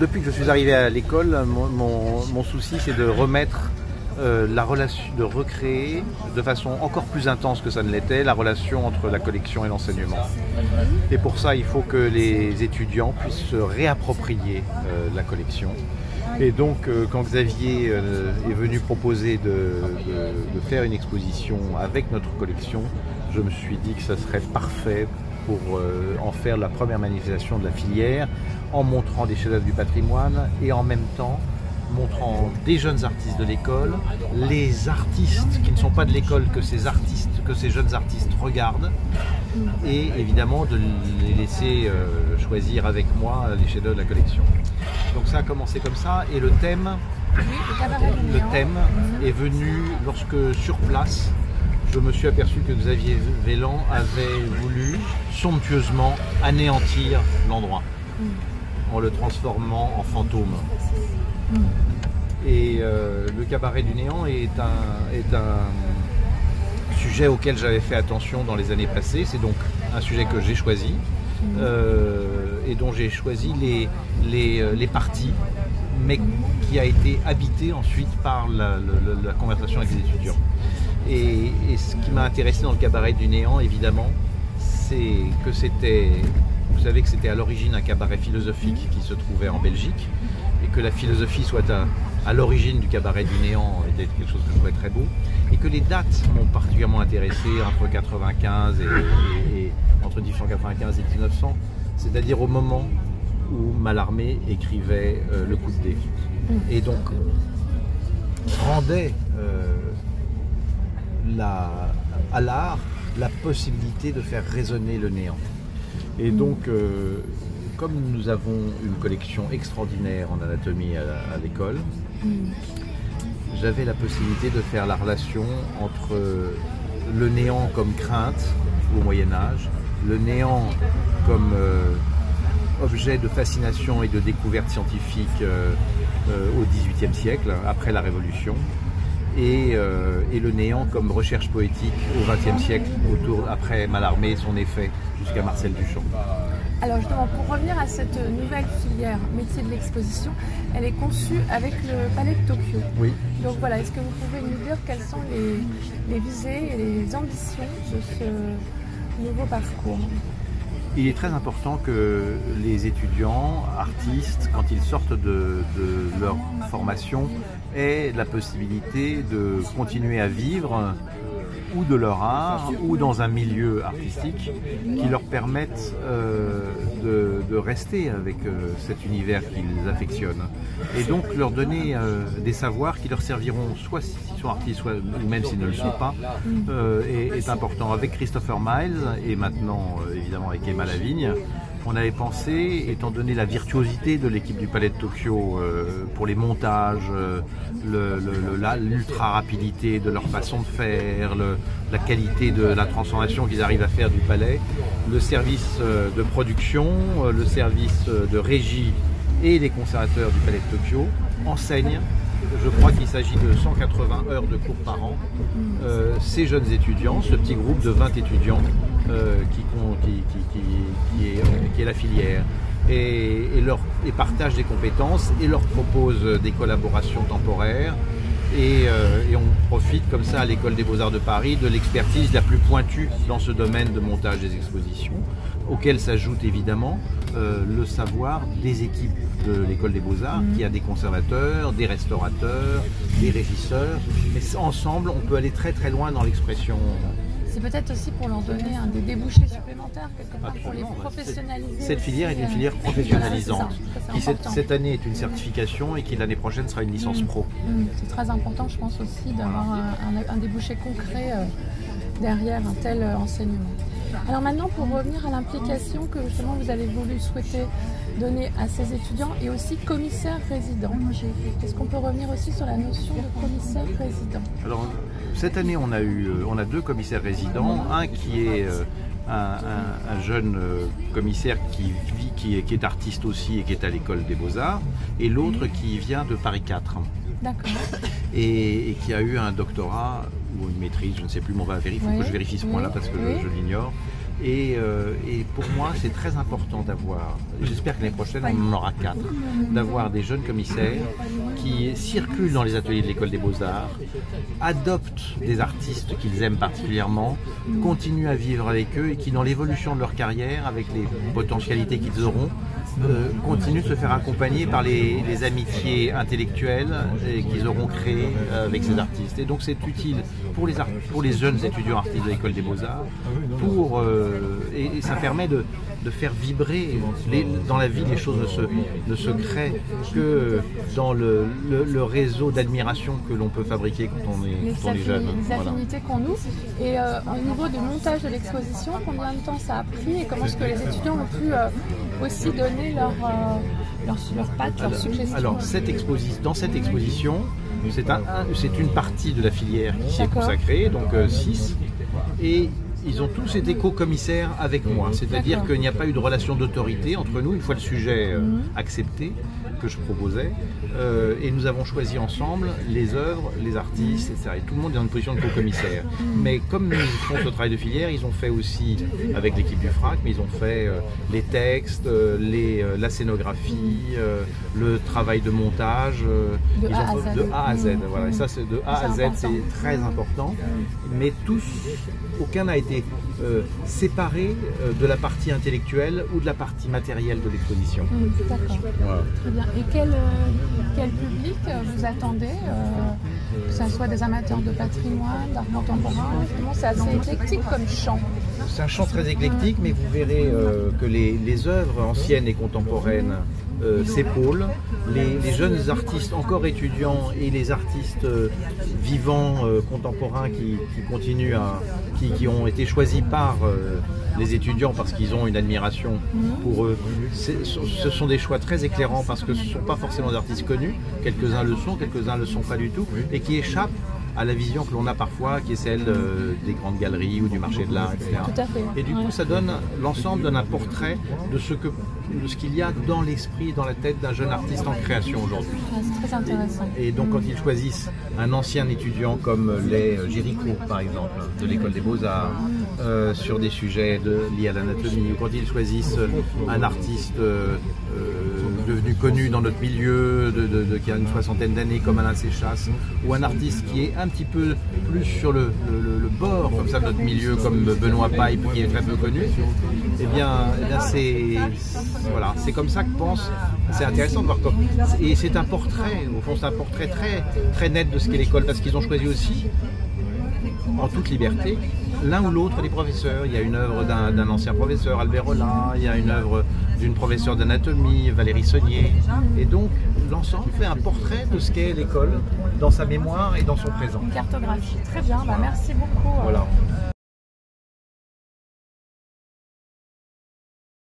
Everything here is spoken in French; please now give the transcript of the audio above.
depuis que je suis arrivé à l'école, mon, souci c'est de remettre euh, la relation, de recréer de façon encore plus intense que ça ne l'était la relation entre la collection et l'enseignement. Et pour ça, il faut que les étudiants puissent se réapproprier euh, la collection. Et donc, euh, quand Xavier est venu proposer de faire une exposition avec notre collection, je me suis dit que ça serait parfait pour euh, en faire la première manifestation de la filière, en montrant des chefs-d'œuvre du patrimoine et en même temps montrant des jeunes artistes de l'école, les artistes qui ne sont pas de l'école que ces artistes, que ces jeunes artistes regardent, et évidemment de les laisser euh, choisir avec moi les chefs-d'œuvre de la collection. Donc ça a commencé comme ça, et le thème, Oui, le thème est venu lorsque sur place, je me suis aperçu que Xavier Vélan avait voulu somptueusement anéantir l'endroit en le transformant en fantôme. Et euh, le cabaret du néant est un, est un sujet auquel j'avais fait attention dans les années passées. C'est donc un sujet que j'ai choisi euh, et dont j'ai choisi les, les, euh, les parties, mais qui a été habité ensuite par la conversation avec les étudiants. Et, ce qui m'a intéressé dans le cabaret du néant, évidemment, c'est que c'était, vous savez que c'était à l'origine un cabaret philosophique qui se trouvait en Belgique, et que la philosophie soit à, l'origine du cabaret du néant était quelque chose que je trouvais très beau, et que les dates m'ont particulièrement intéressé entre 95 et, et- et- entre 1895 et 1900, c'est-à-dire au moment où Mallarmé écrivait euh, Le coup de dé. Et donc rendait euh, la, à l'art la possibilité de faire résonner le néant. Et donc, euh, comme nous avons une collection extraordinaire en anatomie à, à l'école, j'avais la possibilité de faire la relation entre le néant comme crainte au Moyen Âge, le néant comme euh, objet de fascination et de découverte scientifique euh, au XVIIIe siècle, après la Révolution, et, euh, et le néant comme recherche poétique au XXe siècle, autour, après Mallarmé et son effet, jusqu'à Marcel Duchamp. Alors justement, pour revenir à cette nouvelle filière métier de l'exposition, elle est conçue avec le Palais de Tokyo. Oui. Donc voilà, est-ce que vous pouvez nous dire quelles sont les, les visées et les ambitions de ce nouveau parcours? Il est très important que les étudiants, artistes, quand ils sortent de, leur formation, aient la possibilité de continuer à vivre ou de leur art ou dans un milieu artistique qui leur permette euh, de, rester avec euh, cet univers qu'ils affectionnent. Et donc leur donner euh, des savoirs qui leur serviront soit s'ils sont artistes soit ou même s'ils ne le sont pas est, important. Avec Christopher Miles et maintenant évidemment avec Emma Lavigne on avait pensé, étant donné la virtuosité de l'équipe du Palais de Tokyo euh, pour les montages, euh, le- le- le- la- l'ultra rapidité de leur façon de faire, la qualité de la transformation qu'ils arrivent à faire du palais, le service euh, de production, le service de régie et les conservateurs du Palais de Tokyo enseignent. Je crois qu'il s'agit de 180 heures de cours par an. Ces jeunes étudiants, ce petit groupe de 20 étudiants qui, con- qui- qui- qui- qui est, euh, qui est la filière, et, et leur, et partagent des compétences et leur propose des collaborations temporaires. Et, euh, et on profite comme ça à l'école des beaux-arts de Paris de l'expertise la plus pointue dans ce domaine de montage des expositions, auquel s'ajoute évidemment euh, le savoir des équipes de l'école des beaux-arts, qui a des conservateurs, des restaurateurs, des régisseurs, mais ensemble on peut aller très très loin dans l'expression. C'est peut-être aussi pour leur donner un des débouchés supplémentaires, quelque part, pour les professionnaliser. Cette filière est une filière voilà, professionnalisante, ça, qui cette, année est une certification et qui l'année prochaine sera une licence pro. Mm, C'est très important, je pense aussi, d'avoir un, un- un débouché concret euh, derrière un tel euh, enseignement. Alors maintenant, pour revenir à l'implication que justement vous avez voulu souhaiter donner à ces étudiants et aussi commissaire résident. Est-ce qu'on peut revenir aussi sur la notion de commissaire résident Alors cette année on a eu euh, on a deux commissaires résidents, un qui est euh, un, un- un jeune euh, commissaire qui vit, qui est, qui est artiste aussi et qui est à l'école des beaux-arts, et l'autre qui vient de Paris 4 D'accord. et, et qui a eu un doctorat ou une maîtrise, je ne sais plus, mais on va vérifier, il faut que je vérifie ce point-là parce que je- l'ignore, Et, euh, et pour moi, c'est très important d'avoir, j'espère que l'année prochaine, on en aura quatre, d'avoir des jeunes commissaires qui circulent dans les ateliers de l'école des beaux-arts, adoptent des artistes qu'ils aiment particulièrement, continuent à vivre avec eux et qui, dans l'évolution de leur carrière, avec les potentialités qu'ils auront, euh, continuent de se faire accompagner par les, les amitiés intellectuelles euh, qu'ils auront créées avec ces artistes. Et donc c'est utile pour les, art- pour les jeunes étudiants artistes de l'école des beaux-arts, pour, euh, et, et ça permet de, de faire vibrer les- dans la vie les choses ne se, ne se créent que dans le, le- le réseau d'admiration que l'on peut fabriquer quand on est, les, quand on est jeune. les Voilà. affinités qu'on noue. Et euh, au niveau du montage de l'exposition, combien de temps ça a pris et comment est-ce que les étudiants ont pu euh, aussi donner leur, euh, leur, leur patte, leurs suggestions Alors, cette exposi- dans cette exposition, c'est un- un- c'est une partie de la filière qui s'est D'accord. consacrée, donc 6. et ils ont tous été co-commissaires avec moi. C'est-à-dire D'accord. qu'il n'y a pas eu de relation d'autorité entre nous, une fois le sujet euh, Mhm. accepté, que je proposais. Euh, et nous avons choisi ensemble les œuvres, les artistes, etc. Et tout le monde est dans une position de co-commissaire. Mais comme ils font ce travail de filière, ils ont fait aussi, avec l'équipe du FRAC, mais ils ont fait euh, les textes, les, la scénographie, le travail de montage. De ils A ont à de A à Z. Mhm. Voilà. Et ça, c'est de A à Z, c'est très important. Mais tous, aucun n'a été euh, séparé euh, de la partie intellectuelle ou de la partie matérielle de l'exposition. D'accord. Voilà. Très bien. Et quel, euh, quel public vous attendez euh, Que ce soit des amateurs de patrimoine, d'art contemporain Justement, c'est assez éclectique comme chant. C'est un chant très éclectique, mais vous verrez euh, que les, les œuvres anciennes et contemporaines euh. Les, jeunes artistes encore étudiants et les artistes euh, vivants euh, contemporains qui, continuent à, qui, qui ont été choisis par euh, les étudiants parce qu'ils ont une admiration pour eux. Ce sont des choix très éclairants parce que ce ne sont pas forcément des artistes connus. Quelques-uns le sont, quelques-uns ne le sont pas du tout, et qui échappent à la vision que l'on a parfois, qui est celle euh, des grandes galeries ou du marché de l'art, etc. Tout à fait. Et du coup, ça donne l'ensemble donne un portrait de ce que de ce qu'il y a dans l'esprit, dans la tête d'un jeune artiste en création aujourd'hui. Ouais, c'est très intéressant. Et donc, quand ils choisissent un ancien étudiant comme les Géricault, par exemple, de l'école des beaux-arts, euh, sur des sujets liés à l'anatomie, ou quand ils choisissent un artiste euh, euh, devenu connu dans notre milieu, qui a une soixantaine d'années, comme Alain Séchasse, ou un artiste qui est un petit peu plus sur le, bord, comme ça, de notre milieu, comme Benoît Paille, qui est très peu connu, eh bien, eh c'est voilà, comme ça que pense. C'est intéressant de voir comme et c'est un portrait. Au fond, c'est un portrait très très net de ce qu'est l'école parce qu'ils ont choisi aussi en toute liberté l'un ou l'autre des professeurs. Il y a une œuvre d'un ancien professeur, Albert Rollin, il y a une œuvre d'une professeure d'anatomie, Valérie Saunier. Et donc, l'ensemble fait un portrait de ce qu'est l'école dans sa mémoire et dans son présent. Cartographie. Très bien. Bah, merci beaucoup. Voilà.